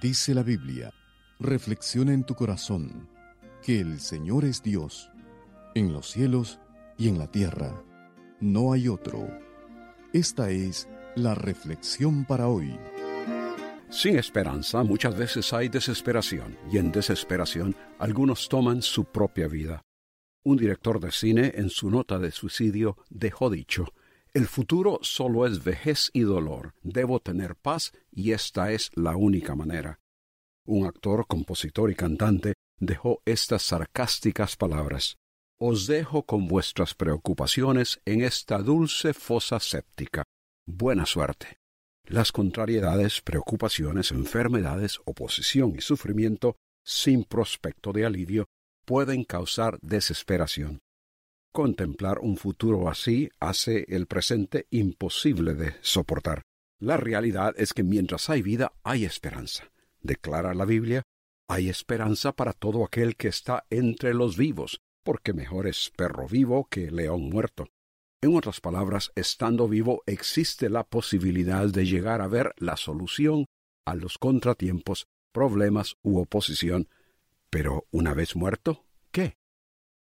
Dice la Biblia, reflexiona en tu corazón que el Señor es Dios, en los cielos y en la tierra. No hay otro. Esta es la reflexión para hoy. Sin esperanza muchas veces hay desesperación y en desesperación algunos toman su propia vida. Un director de cine en su nota de suicidio dejó dicho, el futuro solo es vejez y dolor. Debo tener paz y esta es la única manera. Un actor, compositor y cantante dejó estas sarcásticas palabras. Os dejo con vuestras preocupaciones en esta dulce fosa séptica. Buena suerte. Las contrariedades, preocupaciones, enfermedades, oposición y sufrimiento, sin prospecto de alivio, pueden causar desesperación. Contemplar un futuro así hace el presente imposible de soportar. La realidad es que mientras hay vida hay esperanza. Declara la Biblia, hay esperanza para todo aquel que está entre los vivos, porque mejor es perro vivo que león muerto. En otras palabras, estando vivo existe la posibilidad de llegar a ver la solución a los contratiempos, problemas u oposición. Pero una vez muerto, ¿qué?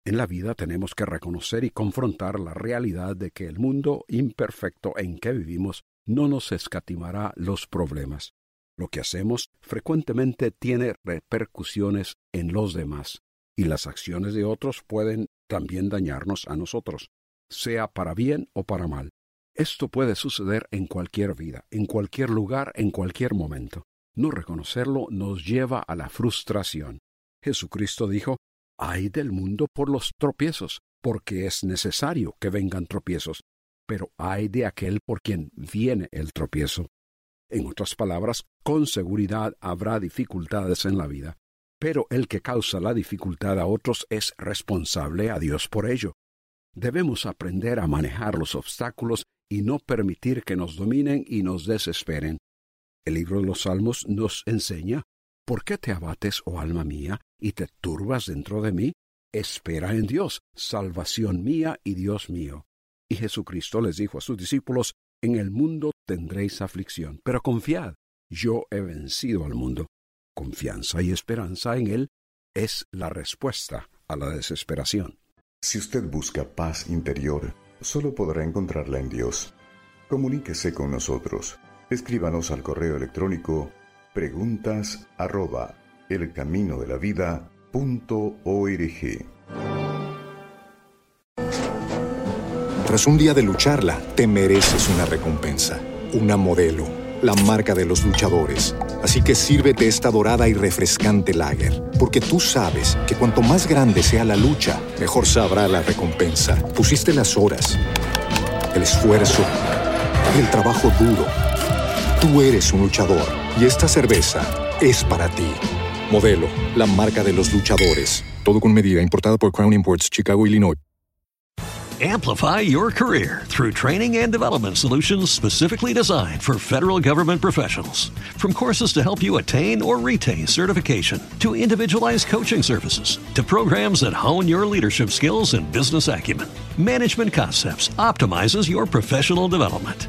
En la vida tenemos que reconocer y confrontar la realidad de que el mundo imperfecto en que vivimos no nos escatimará los problemas. Lo que hacemos frecuentemente tiene repercusiones en los demás, y las acciones de otros pueden también dañarnos a nosotros, sea para bien o para mal. Esto puede suceder en cualquier vida, en cualquier lugar, en cualquier momento. No reconocerlo nos lleva a la frustración. Jesucristo dijo, Ay del mundo por los tropiezos, porque es necesario que vengan tropiezos, pero ay de aquel por quien viene el tropiezo. En otras palabras, con seguridad habrá dificultades en la vida, pero el que causa la dificultad a otros es responsable a Dios por ello. Debemos aprender a manejar los obstáculos y no permitir que nos dominen y nos desesperen. El libro de los Salmos nos enseña ¿Por qué te abates, oh alma mía, y te turbas dentro de mí? Espera en Dios, salvación mía y Dios mío. Y Jesucristo les dijo a sus discípulos, En el mundo tendréis aflicción, pero confiad, yo he vencido al mundo. Confianza y esperanza en Él es la respuesta a la desesperación. Si usted busca paz interior, solo podrá encontrarla en Dios. Comuníquese con nosotros. Escríbanos al correo electrónico preguntas arroba. Tras un día de lucharla, te mereces una recompensa, una modelo, la marca de los luchadores. Así que sírvete esta dorada y refrescante lager, porque tú sabes que cuanto más grande sea la lucha, mejor sabrá la recompensa. Pusiste las horas, el esfuerzo, el trabajo duro. Tú eres un luchador y esta cerveza es para ti. Modelo, la marca de los luchadores. Todo con medida, importada por Crown Imports, Chicago, Illinois. Amplify your career through training and development solutions specifically designed for federal government professionals. From courses to help you attain or retain certification, to individualized coaching services, to programs that hone your leadership skills and business acumen, Management Concepts optimizes your professional development.